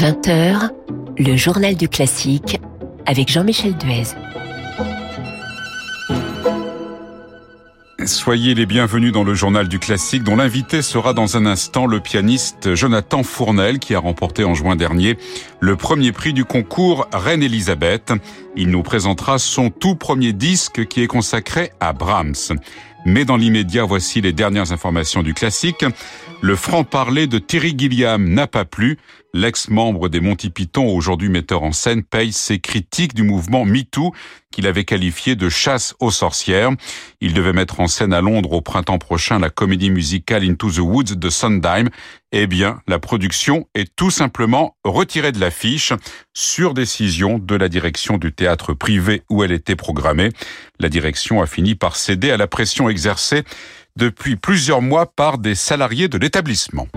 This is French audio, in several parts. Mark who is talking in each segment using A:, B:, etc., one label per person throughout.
A: 20h, le journal du classique avec Jean-Michel Duez.
B: Soyez les bienvenus dans le journal du classique dont l'invité sera dans un instant le pianiste Jonathan Fournel qui a remporté en juin dernier le premier prix du concours Reine Elisabeth. Il nous présentera son tout premier disque qui est consacré à Brahms. Mais dans l'immédiat, voici les dernières informations du classique. Le franc-parler de Thierry Gilliam n'a pas plu. L'ex-membre des Monty Python, aujourd'hui metteur en scène, paye ses critiques du mouvement MeToo qu'il avait qualifié de chasse aux sorcières. Il devait mettre en scène à Londres au printemps prochain la comédie musicale Into the Woods de Sondheim. Eh bien, la production est tout simplement retirée de l'affiche sur décision de la direction du théâtre privé où elle était programmée. La direction a fini par céder à la pression exercée depuis plusieurs mois par des salariés de l'établissement.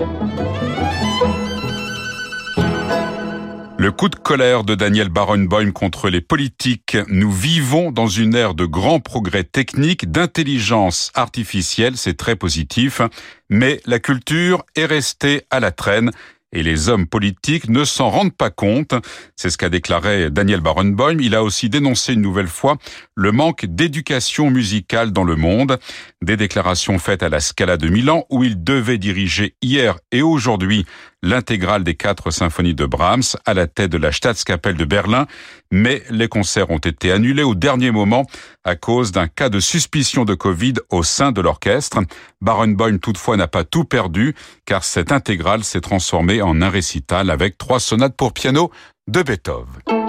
B: Le coup de colère de Daniel Barenboim contre les politiques. Nous vivons dans une ère de grands progrès techniques, d'intelligence artificielle, c'est très positif, mais la culture est restée à la traîne et les hommes politiques ne s'en rendent pas compte. C'est ce qu'a déclaré Daniel Barenboim. Il a aussi dénoncé une nouvelle fois le manque d'éducation musicale dans le monde. Des déclarations faites à la Scala de Milan où il devait diriger hier et aujourd'hui l'intégrale des quatre symphonies de Brahms à la tête de la Staatskapelle de Berlin, mais les concerts ont été annulés au dernier moment à cause d'un cas de suspicion de Covid au sein de l'orchestre. Barenboim toutefois n'a pas tout perdu car cette intégrale s'est transformée en un récital avec trois sonates pour piano de Beethoven.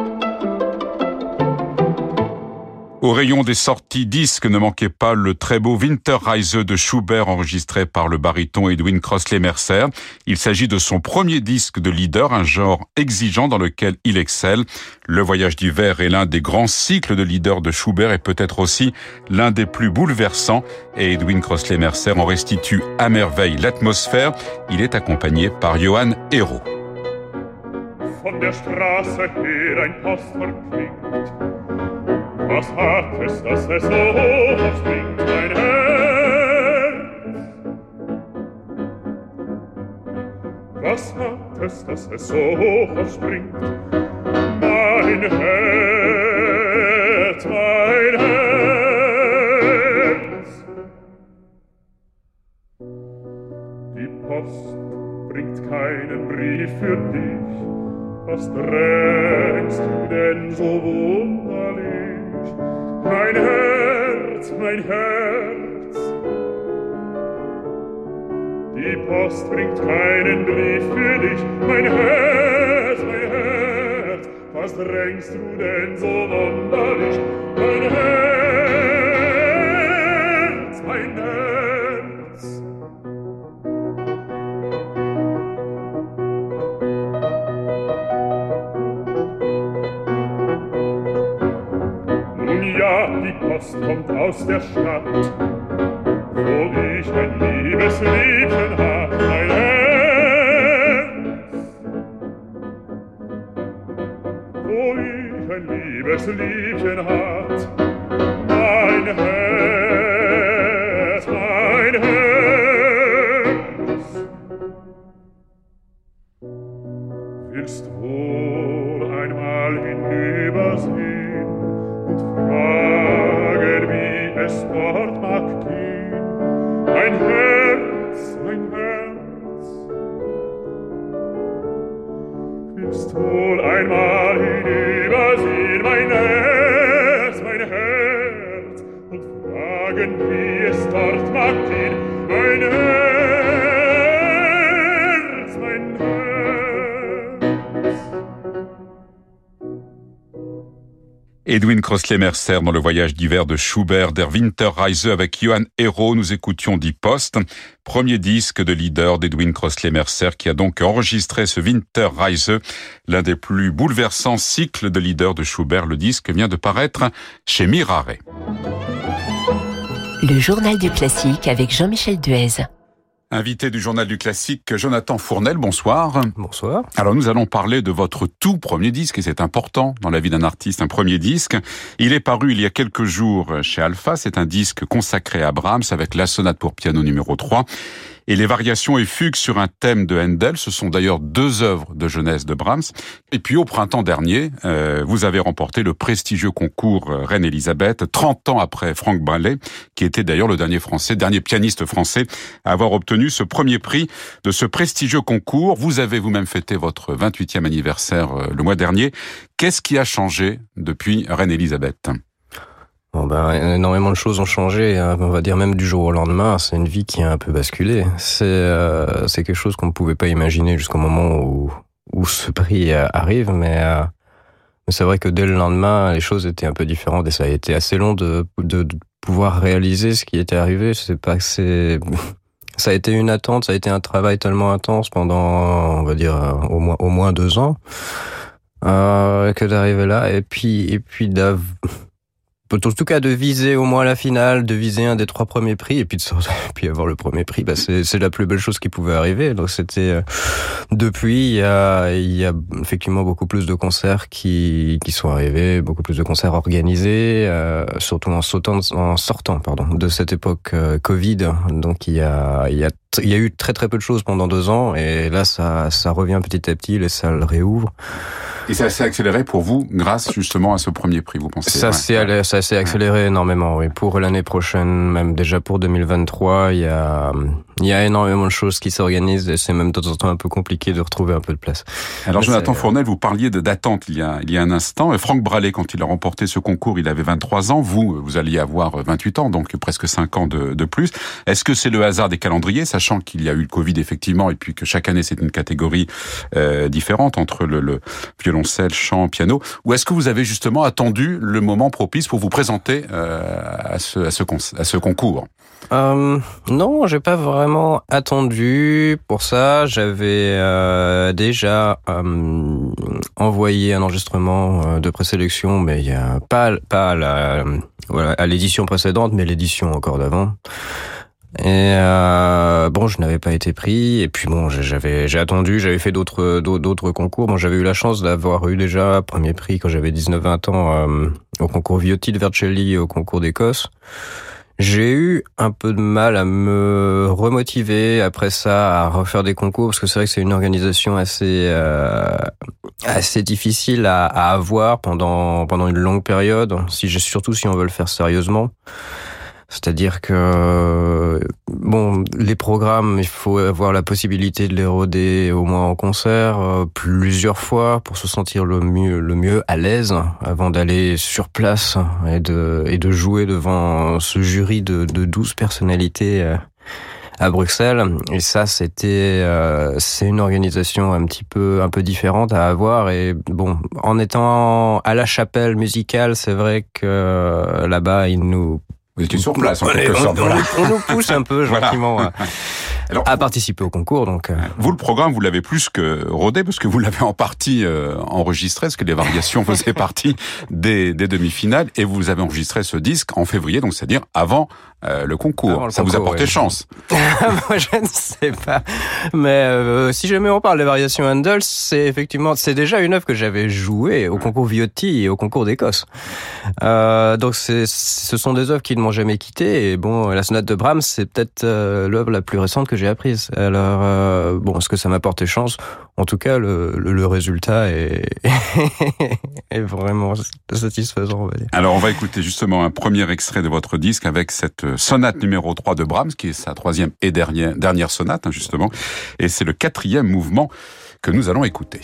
B: Au rayon des sorties disques ne manquait pas le très beau Winterreise de Schubert enregistré par le baryton Edwin Crossley-Mercer. Il s'agit de son premier disque de leader, un genre exigeant dans lequel il excelle. Le voyage d'hiver est l'un des grands cycles de leader de Schubert et peut-être aussi l'un des plus bouleversants et Edwin Crossley-Mercer en restitue à merveille l'atmosphère. Il est accompagné par Johann Hérault.
C: was Hartes, dass es so hoch springt, mein Herz. Was Hartes, dass es so hoch springt mein Herz, mein Herz. Die Post bringt keinen Brief für dich, was drängst du denn so wund? Mein Herz, mein Herz. Die Post bringt keinen Brief für dich, mein Herz, mein Herz. Was drängst du denn so wunderlich? Mein Herz, aus der Stadt, wo ich mein liebes Liebchen hab, mein Herz. Wo ich ein liebes Liebchen hat, mein Herz, mein Herz.
B: Crossley-Mercer dans le voyage d'hiver de Schubert der Winterreise avec Johann Hérault. Nous écoutions Die Post, premier disque de leader d'Edwin Crossley-Mercer qui a donc enregistré ce Winterreise, l'un des plus bouleversants cycles de leader de Schubert. Le disque vient de paraître chez Mirare.
A: Le journal du classique avec Jean-Michel Duez.
B: Invité du journal du classique, Jonathan Fournel, bonsoir.
D: Bonsoir.
B: Alors nous allons parler de votre tout premier disque, et c'est important dans la vie d'un artiste, un premier disque. Il est paru il y a quelques jours chez Alpha, c'est un disque consacré à Brahms avec la sonate pour piano numéro 3. Et les variations et fugues sur un thème de Handel. Ce sont d'ailleurs deux œuvres de jeunesse de Brahms. Et puis au printemps dernier, euh, vous avez remporté le prestigieux concours euh, Reine Elisabeth, 30 ans après Franck Ballet, qui était d'ailleurs le dernier français, dernier pianiste français à avoir obtenu ce premier prix de ce prestigieux concours. Vous avez vous-même fêté votre 28e anniversaire euh, le mois dernier. Qu'est-ce qui a changé depuis Reine Elisabeth?
D: Bon ben, énormément de choses ont changé, hein. on va dire même du jour au lendemain. C'est une vie qui a un peu basculé. C'est euh, c'est quelque chose qu'on ne pouvait pas imaginer jusqu'au moment où, où ce prix euh, arrive, mais, euh, mais c'est vrai que dès le lendemain, les choses étaient un peu différentes et ça a été assez long de, de, de pouvoir réaliser ce qui était arrivé. C'est pas c'est ça a été une attente, ça a été un travail tellement intense pendant, on va dire, au moins au moins deux ans, euh, que d'arriver là et puis et puis d'avoir en tout cas de viser au moins la finale, de viser un des trois premiers prix et puis de et puis avoir le premier prix, bah c'est c'est la plus belle chose qui pouvait arriver. Donc c'était euh, depuis il y a il y a effectivement beaucoup plus de concerts qui qui sont arrivés, beaucoup plus de concerts organisés, euh, surtout en sautant en sortant pardon de cette époque euh, Covid. Donc il y a il y a il y a eu très très peu de choses pendant deux ans et là ça ça revient petit à petit, les salles réouvrent.
B: Et ça s'est accéléré pour vous grâce justement à ce premier prix, vous pensez?
D: Ça s'est ça s'est accéléré énormément, oui. Pour l'année prochaine, même déjà pour 2023, il y a il y a énormément de choses qui s'organisent et c'est même de temps en temps un peu compliqué de retrouver un peu de place.
B: Alors Jonathan Fournel, vous parliez d'attente il y a il y a un instant. Et Franck Bralé, quand il a remporté ce concours, il avait 23 ans. Vous, vous alliez avoir 28 ans, donc presque 5 ans de, de plus. Est-ce que c'est le hasard des calendriers, sachant qu'il y a eu le Covid effectivement, et puis que chaque année c'est une catégorie euh, différente entre le, le violoncelle, chant, piano, ou est-ce que vous avez justement attendu le moment propice pour vous présenter euh, à, ce, à, ce, à ce concours?
D: Euh, non, j'ai pas vraiment attendu pour ça. J'avais euh, déjà euh, envoyé un enregistrement euh, de présélection, mais il y a pas pas à la voilà, à l'édition précédente, mais l'édition encore d'avant. Et euh, bon, je n'avais pas été pris. Et puis bon, j'avais j'ai attendu, j'avais fait d'autres d'autres concours. Bon, j'avais eu la chance d'avoir eu déjà premier prix quand j'avais 19-20 ans euh, au concours Viotti de Vercelli au concours d'Écosse. J'ai eu un peu de mal à me remotiver après ça à refaire des concours parce que c'est vrai que c'est une organisation assez euh, assez difficile à, à, avoir pendant pendant une longue période. Si surtout si on veut le faire sérieusement. C'est-à-dire que bon, les programmes, il faut avoir la possibilité de les roder au moins en concert euh, plusieurs fois pour se sentir le mieux, le mieux à l'aise avant d'aller sur place et de et de jouer devant ce jury de, de 12 personnalités euh, à Bruxelles. Et ça, c'était euh, c'est une organisation un petit peu un peu différente à avoir. Et bon, en étant à la chapelle musicale, c'est vrai que là-bas, ils nous
B: vous étiez sur place, en quelque sorte.
D: On, on, nous pousse un peu gentiment à, Alors, à, participer au concours. Donc, euh...
B: vous le programme, vous l'avez plus que rodé parce que vous l'avez en partie euh, enregistré, parce que les variations faisaient partie des, des demi-finales, et vous avez enregistré ce disque en février, donc c'est-à-dire avant euh, le concours. Avant le Ça concours, vous a porté chance.
D: Moi, je ne sais pas, mais euh, si jamais on parle des variations Handel, c'est effectivement c'est déjà une œuvre que j'avais jouée au concours Viotti et au concours d'Écosse. Euh, donc ce sont des œuvres qui ne m'ont jamais quitté. Et bon, la sonate de Brahms, c'est peut-être euh, l'œuvre la plus récente que j'ai apprise. Alors, bon, est-ce que ça m'a porté chance? En tout cas, le, le, le résultat est, est vraiment satisfaisant, on va dire.
B: Alors, on va écouter justement un premier extrait de votre disque avec cette sonate numéro 3 de Brahms, qui est sa troisième et dernière, dernière sonate, hein, justement. Et c'est le quatrième mouvement que nous allons écouter.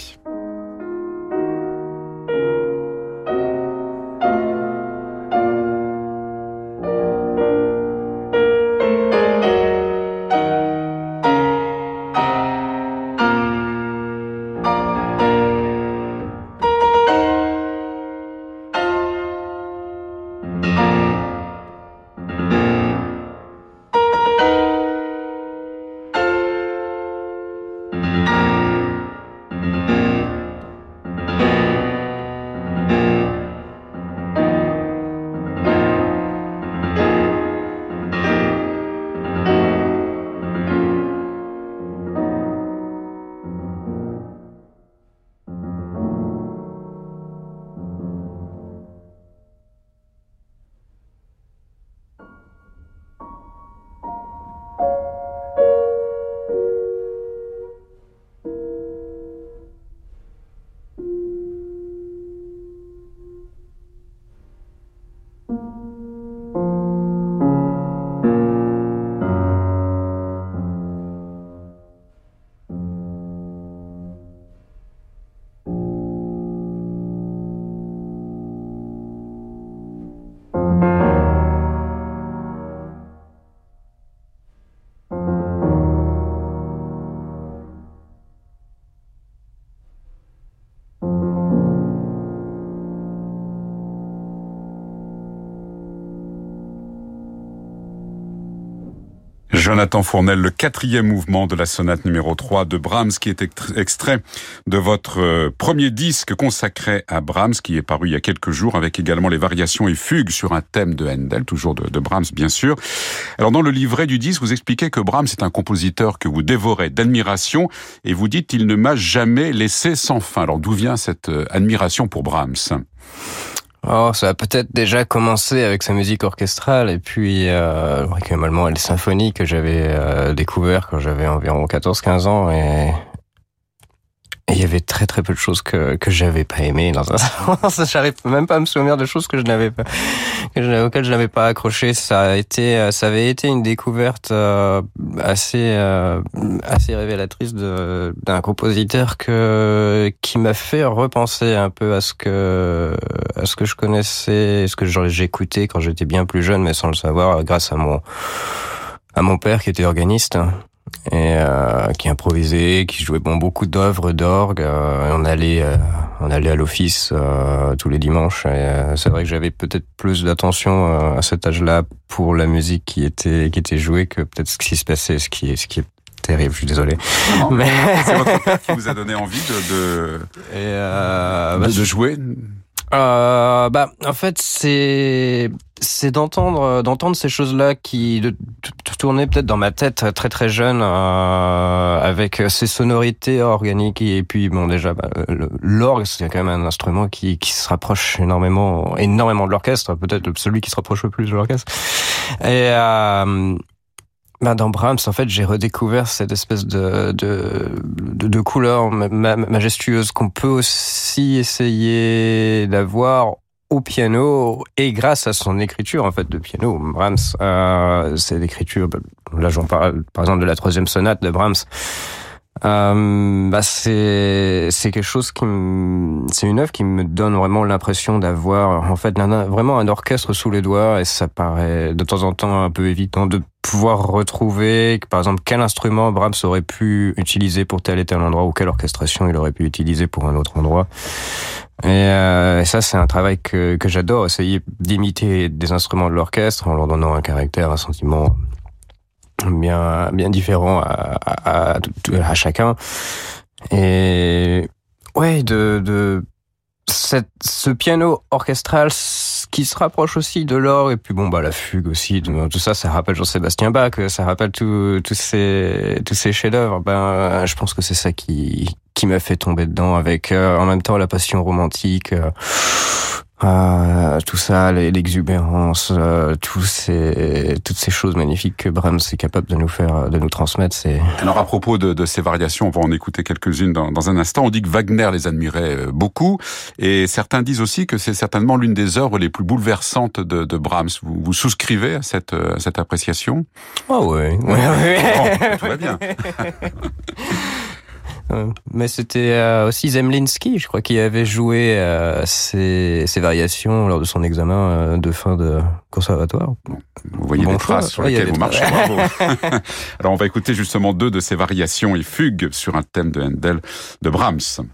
B: Jonathan Fournel, le quatrième mouvement de la sonate numéro 3 de Brahms, qui est extrait de votre euh, premier disque consacré à Brahms, qui est paru il y a quelques jours, avec également les variations et fugues sur un thème de Handel, toujours de, Brahms, bien sûr. Alors, dans le livret du disque, vous expliquez que Brahms est un compositeur que vous dévorez d'admiration, et vous dites, il ne m'a jamais laissé sans fin. Alors, d'où vient cette euh, admiration pour Brahms?
D: Oh, ça a peut-être déjà commencé avec sa musique orchestrale et puis euh, les symphonies que j'avais euh, découvert quand j'avais environ 14-15 ans et il y avait très très peu de choses que que j'avais pas aimé dans un sens. J'arrive même pas à me souvenir de choses que je n'avais pas auxquelles je n'avais pas accroché. Ça a été ça avait été une découverte euh, assez euh, assez révélatrice d'un compositeur que qui m'a fait repenser un peu à ce que à ce que je connaissais, ce que j'écoutais quand j'étais bien plus jeune, mais sans le savoir, grâce à mon à mon père qui était organiste et euh, qui improvisait, qui jouait bon beaucoup d'œuvres d'orgue. Euh, on allait euh, on allait à l'office euh, tous les dimanches. Euh, c'est vrai que j'avais peut-être plus d'attention à cet âge-là pour la musique qui était qui était jouée que peut-être ce qui se passait, ce qui est ce qui est terrible. Je suis désolé.
B: Mais c'est votre père qui vous a donné envie de de, et bah, de, de jouer.
D: Euh, bah, en fait, c'est c'est d'entendre d'entendre ces choses-là qui de, de, tourner peut-être dans ma tête très très jeune euh, avec ces sonorités organiques et puis bon déjà bah, l'orgue c'est quand même un instrument qui qui se rapproche énormément énormément de l'orchestre peut-être celui qui se rapproche le plus de l'orchestre. Et euh, ben dans Brahms, en fait, j'ai redécouvert cette espèce de de, de, couleur majestueuse qu'on peut aussi essayer d'avoir au piano et grâce à son écriture en fait de piano. Brahms, euh, c'est l'écriture. Là, j'en parle par exemple de la troisième sonate de Brahms. Euh, bah c'est c'est quelque chose qui c'est une œuvre qui me donne vraiment l'impression d'avoir en fait vraiment un orchestre sous les doigts et ça paraît de temps en temps un peu évident de pouvoir retrouver par exemple quel instrument Brahms aurait pu utiliser pour tel et tel endroit ou quelle orchestration il aurait pu utiliser pour un autre endroit. Et, euh, et ça c'est un travail que que j'adore essayer d'imiter des instruments de l'orchestre en leur donnant un caractère un sentiment bien bien différent à, à, à, chacun. Et ouais de de cette, ce piano orchestral qui se rapproche aussi de l'or et puis bon bah la fugue aussi tout ça ça rappelle Jean-Sébastien Bach ça rappelle tous ces tous ces chefs-d'œuvre. Ben je pense que c'est ça qui qui m'a fait tomber dedans avec euh, en même temps la passion romantique euh, euh, tout ça, l'exubérance, euh, ces, toutes ces choses magnifiques que Brahms est capable de nous faire, de nous transmettre. C'est.
B: Alors à propos de, de, ces variations, on va en écouter quelques-unes dans, dans, un instant. On dit que Wagner les admirait euh, beaucoup, et certains disent aussi que c'est certainement l'une des œuvres les plus bouleversantes de, de Brahms. Vous, vous souscrivez à cette, à cette appréciation?
D: Oh oui, oui, oui.
B: tout va bien.
D: Euh, mais c'était euh, aussi Zemlinsky, je crois, qui avait joué euh, ces, ces, variations lors de son examen de fin de conservatoire.
B: Vous voyez bon des traces sur lesquelles vous marchez, bravo. Alors on va écouter justement deux de ces variations et fugues sur un thème de Handel de Brahms.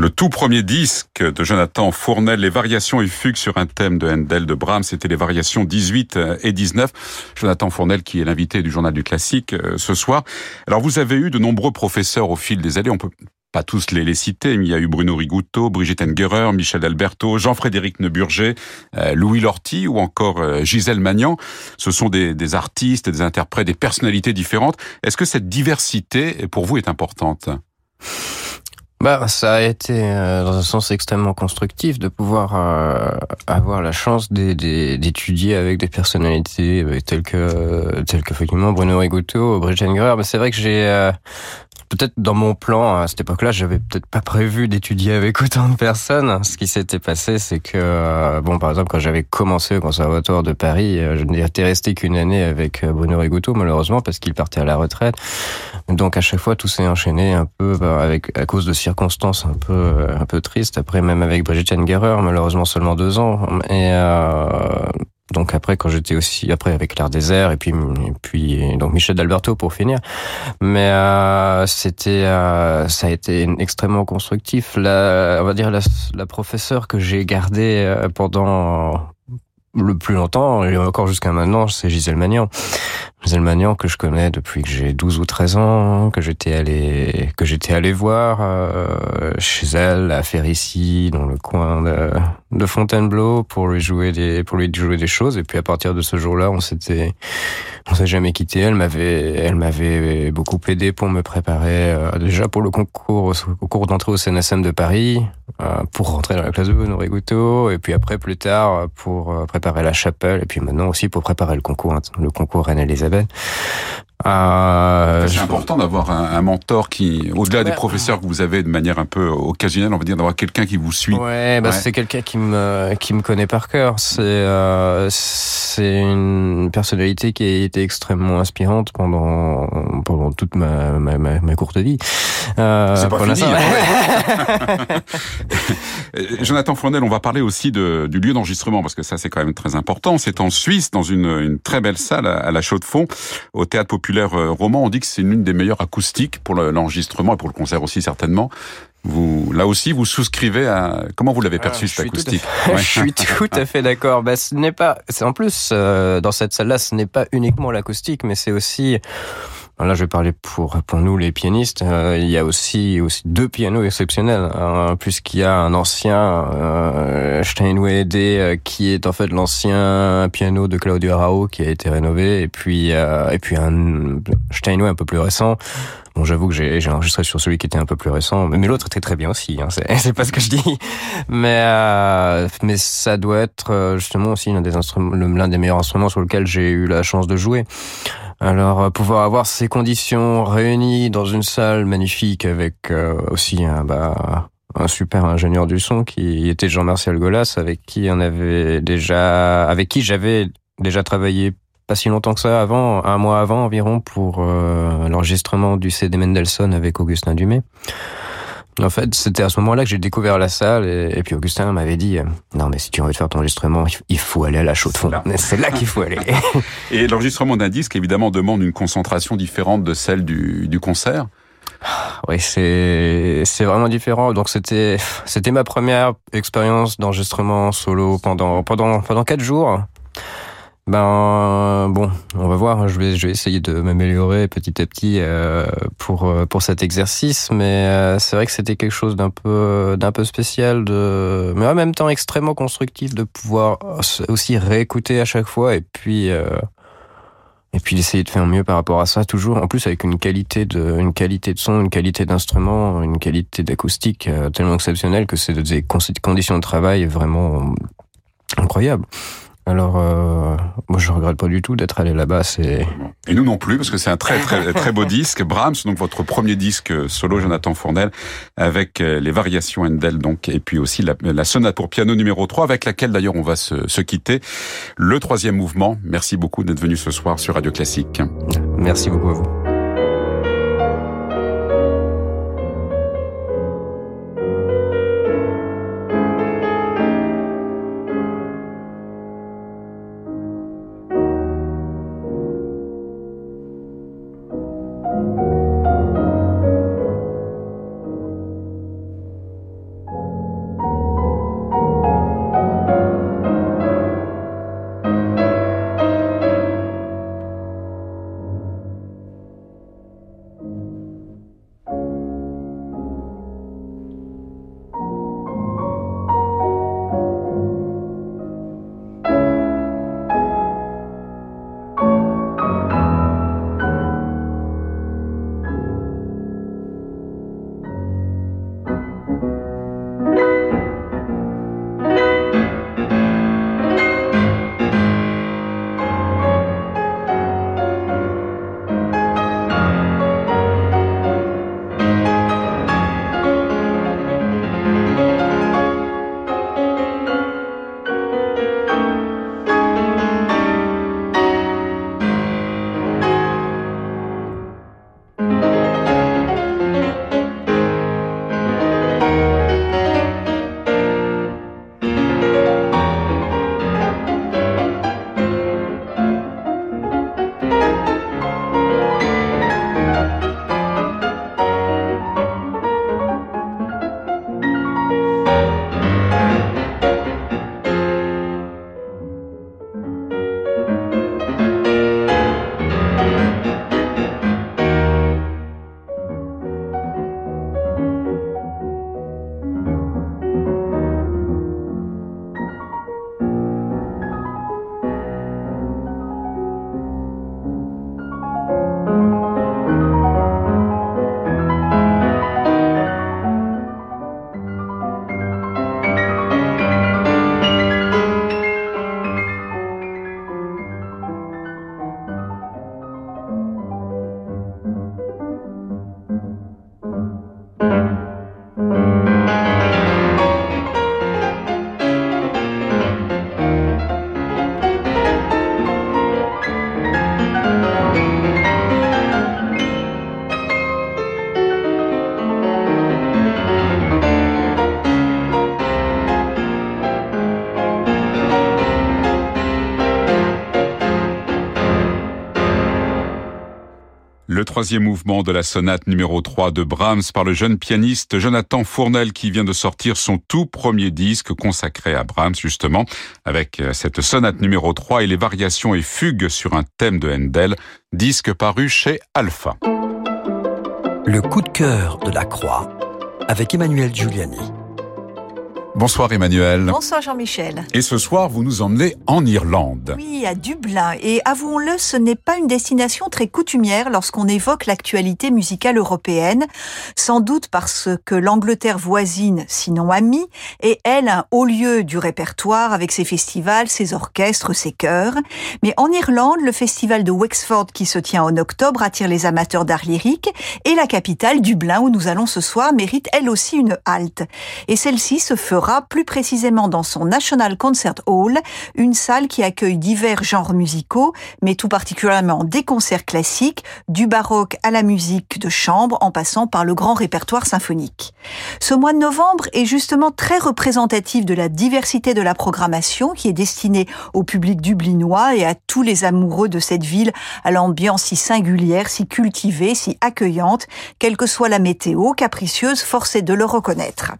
B: Le tout premier disque de Jonathan Fournel, les variations et fugues sur un thème de Handel de Brahms, c'était les variations 18 et 19. Jonathan Fournel qui est l'invité du journal du classique euh, ce soir. Alors vous avez eu de nombreux professeurs au fil des années, on peut pas tous les, les citer, mais il y a eu Bruno Rigouteau, Brigitte Engerer, Michel Alberto, Jean-Frédéric Neuburger, euh, Louis Lorty ou encore euh, Gisèle Magnan. Ce sont des, des, artistes, des interprètes, des personnalités différentes. Est-ce que cette diversité, pour vous, est importante?
D: Bah, ça a été euh, dans un sens extrêmement constructif de pouvoir euh, avoir la chance d'étudier avec des personnalités telles que telles que effectivement Bruno Rigouteau, Brigitte Engerer. Mais c'est vrai que j'ai peut-être dans mon plan à cette époque-là, j'avais peut-être pas prévu d'étudier avec autant de personnes. Ce qui s'était passé, c'est que euh, bon, par exemple, quand j'avais commencé au conservatoire de Paris, euh, je n'étais resté qu'une année avec euh, Bruno Rigouteau, malheureusement, parce qu'il partait à la retraite. Donc à chaque fois, tout s'est enchaîné un peu bah, avec à cause de circonstances un peu un peu tristes. Après, même avec Brigitte Engerer, malheureusement seulement deux ans. Et donc après quand j'étais aussi après avec l'art désert et puis puis donc Michel d'Alberto pour finir mais euh, c'était euh, ça a été extrêmement constructif la on va dire la, la professeure que j'ai gardée euh, pendant le plus longtemps et encore jusqu'à maintenant c'est Gisèle Magnan Magnan que je connais depuis que j'ai 12 ou 13 ans, que j'étais allé que j'étais allé voir euh, chez elle à Férissi dans le coin de, Fontainebleau pour lui jouer des pour lui jouer des choses. Et puis à partir de ce jour-là, on s'était on s'est jamais quitté, elle m'avait elle m'avait beaucoup aidé pour me préparer euh, déjà pour le concours au cours d'entrée au CNSM de Paris euh, pour rentrer dans la classe de Gouteau et puis après plus tard pour préparer la chapelle et puis maintenant aussi pour préparer le concours le concours hebben.
B: Euh, c'est important d'avoir un, un, mentor qui, au-delà des professeurs que vous avez de manière un peu occasionnelle, on va dire d'avoir quelqu'un qui vous suit.
D: Ouais, bah c'est quelqu'un qui me qui me connaît par cœur. C'est euh, c'est une personnalité qui a été extrêmement inspirante pendant pendant toute ma ma, ma, courte vie.
B: Euh, c'est pas fini. Hein. Jonathan Fournel, on va parler aussi de, du lieu d'enregistrement parce que ça c'est quand même très important. C'est en Suisse, dans une, une très belle salle à, à la Chaux-de-Fonds au Théâtre Populaire euh, Roman. On dit que c'est l'une des meilleures acoustiques pour l'enregistrement et pour le concert aussi certainement. Vous, là aussi, vous souscrivez à comment vous l'avez ah, perçu cette acoustique
D: Je suis tout à fait d'accord. Bah, ce n'est pas, c'est en plus euh, dans cette salle-là, ce n'est pas uniquement l'acoustique, mais c'est aussi Là, je vais parler pour pour nous les pianistes. Euh, il y a aussi aussi deux pianos exceptionnels, hein, puisqu'il y a un ancien euh, Steinway D euh, qui est en fait l'ancien piano de Claudio Arao qui a été rénové, et puis euh, et puis un Steinway un peu plus récent. Bon, j'avoue que j'ai enregistré sur celui qui était un peu plus récent, mais l'autre était très bien aussi. Hein, c'est pas ce que je dis, mais euh, mais ça doit être justement aussi l'un des instruments, l'un des meilleurs instruments sur lequel j'ai eu la chance de jouer. Alors euh, pouvoir avoir ces conditions réunies dans une salle magnifique avec euh, aussi un, bah, super ingénieur du son qui était Jean-Martial Golas avec qui on déjà avec qui j'avais déjà travaillé pas si longtemps que ça avant, un mois avant environ pour euh, l'enregistrement du CD Mendelssohn avec Augustin Dumay. En fait, c'était à ce moment-là que j'ai découvert la salle et, puis Augustin m'avait dit euh, non mais si tu veux faire ton enregistrement, il faut aller à la chaux de fond. C'est là qu'il faut aller.
B: et l'enregistrement d'un disque évidemment demande une concentration différente de celle du, du concert.
D: Oui, c'est c'est vraiment différent. Donc c'était c'était ma première expérience d'enregistrement solo pendant pendant pendant quatre jours. Ben bon, on va voir. Je vais, essayer de m'améliorer petit à petit euh, pour euh, pour cet exercice, mais euh, c'est vrai que c'était quelque chose d'un peu d'un peu spécial, mais en même temps extrêmement constructif de pouvoir aussi réécouter à chaque fois et puis et puis d'essayer de faire mieux par rapport à ça toujours. En plus avec une qualité de une qualité de son, une qualité d'instrument, une qualité d'acoustique tellement exceptionnelle que c'est des conditions de travail vraiment incroyables. Alors, euh, moi, je regrette pas du tout d'être allé là-bas. C'est
B: et nous non plus parce que c'est un très très très beau disque. Brahms, donc votre premier disque solo, Jonathan Fournel, avec euh, les variations Handel, donc et puis aussi la, la, sonate pour piano numéro 3, avec laquelle d'ailleurs on va se, se quitter. Le troisième mouvement. Merci beaucoup d'être venu ce soir sur Radio Classique.
D: Merci beaucoup à vous.
B: Troisième mouvement de la sonate numéro 3 de Brahms par le jeune pianiste Jonathan Fournel qui vient de sortir son tout premier disque consacré à Brahms justement avec euh, cette sonate numéro 3 et les variations et fugues sur un thème de Handel, disque paru chez Alpha.
E: Le coup de cœur de la croix avec Emmanuel Giuliani.
B: Bonsoir Emmanuel.
F: Bonsoir Jean-Michel.
B: Et ce soir, vous nous emmenez en Irlande.
F: Oui, à Dublin. Et avouons-le, ce n'est pas une destination très coutumière lorsqu'on évoque l'actualité musicale européenne. Sans doute parce que l'Angleterre voisine, sinon amie, est elle un haut lieu du répertoire avec ses festivals, ses orchestres, ses chœurs. Mais en Irlande, le festival de Wexford qui se tient en octobre attire les amateurs d'art lyrique et la capitale, Dublin, où nous allons ce soir, mérite elle aussi une halte. Et celle-ci se fera plus précisément dans son National Concert Hall, une salle qui accueille divers genres musicaux, mais tout particulièrement des concerts classiques, du baroque à la musique de chambre, en passant par le grand répertoire symphonique. Ce mois de novembre est justement très représentatif de la diversité de la programmation qui est destinée au public dublinois et à tous les amoureux de cette ville à l'ambiance si singulière, si cultivée, si accueillante, quelle que soit la météo, capricieuse, forcée de le reconnaître.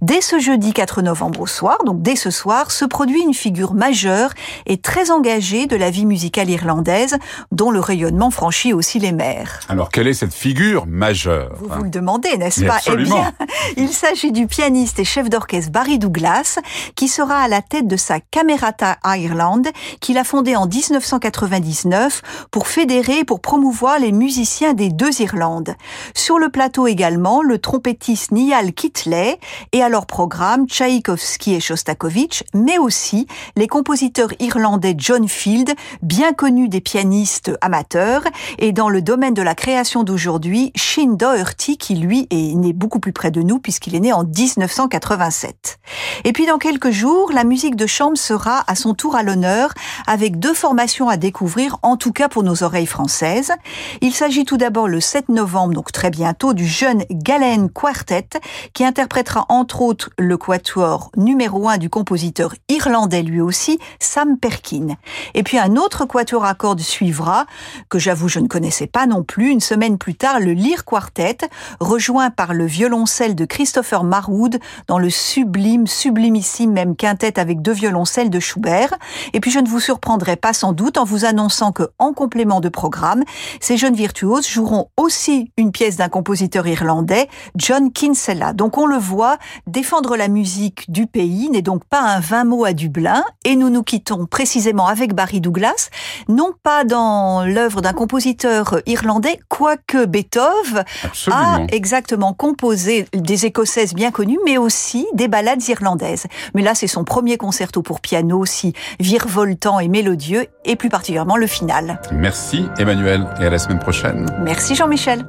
F: Dès ce jeudi 4 novembre au soir, donc dès ce soir, se produit une figure majeure et très engagée de la vie musicale irlandaise, dont le rayonnement franchit aussi les mers.
B: Alors, quelle est cette figure majeure
F: Vous vous le demandez, n'est-ce pas? Eh bien, il s'agit du pianiste et chef d'orchestre Barry Douglas, qui sera à la tête de sa Camerata Ireland, qu'il a fondée en 1999 pour fédérer et pour promouvoir les musiciens des deux Irlandes. Sur le plateau également, le trompettiste Niall Kitley et à leur programme Tchaïkovski et Shostakovich, mais aussi les compositeurs irlandais John Field, bien connus des pianistes amateurs, et dans le domaine de la création d'aujourd'hui, Shin Doherty, qui lui est né beaucoup plus près de nous puisqu'il est né en 1987. Et puis dans quelques jours, la musique de chambre sera à son tour à l'honneur avec deux formations à découvrir, en tout cas pour nos oreilles françaises. Il s'agit tout d'abord le 7 novembre, donc très bientôt, du jeune Galen Quartet, qui interprétera entre autres le quatuor numéro un du compositeur irlandais lui aussi, Sam Perkin. Et puis un autre quatuor à cordes suivra, que j'avoue je ne connaissais pas non plus, une semaine plus tard, le Lyre Quartet, rejoint par le violoncelle de Christopher Marwood dans le sublime, sublimissime même quintet avec deux violoncelles de Schubert. Et puis je ne vous surprendrai pas sans doute en vous annonçant que, en complément de programme, ces jeunes virtuoses joueront aussi une pièce d'un compositeur irlandais, John Kinsella. Donc on le voit, défendre la musique du pays n'est donc pas un vain mot à Dublin, et nous nous quittons précisément avec Barry Douglas, non pas dans l'œuvre d'un compositeur irlandais, quoique Beethoven
B: Absolument.
F: a exactement composé des écossaises bien connues, mais aussi des ballades irlandaises. Mais là, c'est son premier concerto pour piano, aussi virevoltant et mélodieux, et plus particulièrement le final.
B: Merci Emmanuel et à la semaine prochaine.
F: Merci Jean-Michel.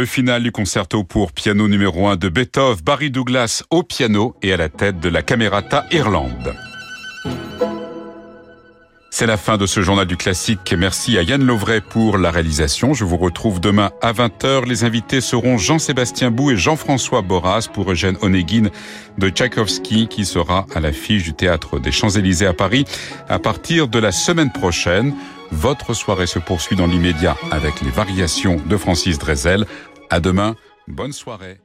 B: Le final du concerto pour piano numéro 1 de Beethoven, Barry Douglas au piano et à la tête de la Camerata Irlande. C'est la fin de ce journal du classique. Merci à Yann Lovray pour la réalisation. Je vous retrouve demain à 20h. Les invités seront Jean-Sébastien Bou et Jean-François Boras pour Eugène Onegin de Tchaïkovski qui sera à l'affiche du théâtre des Champs-Élysées à Paris à partir de la semaine prochaine. Votre soirée se poursuit dans l'immédiat avec les variations de Francis Drezel. À demain. Bonne soirée.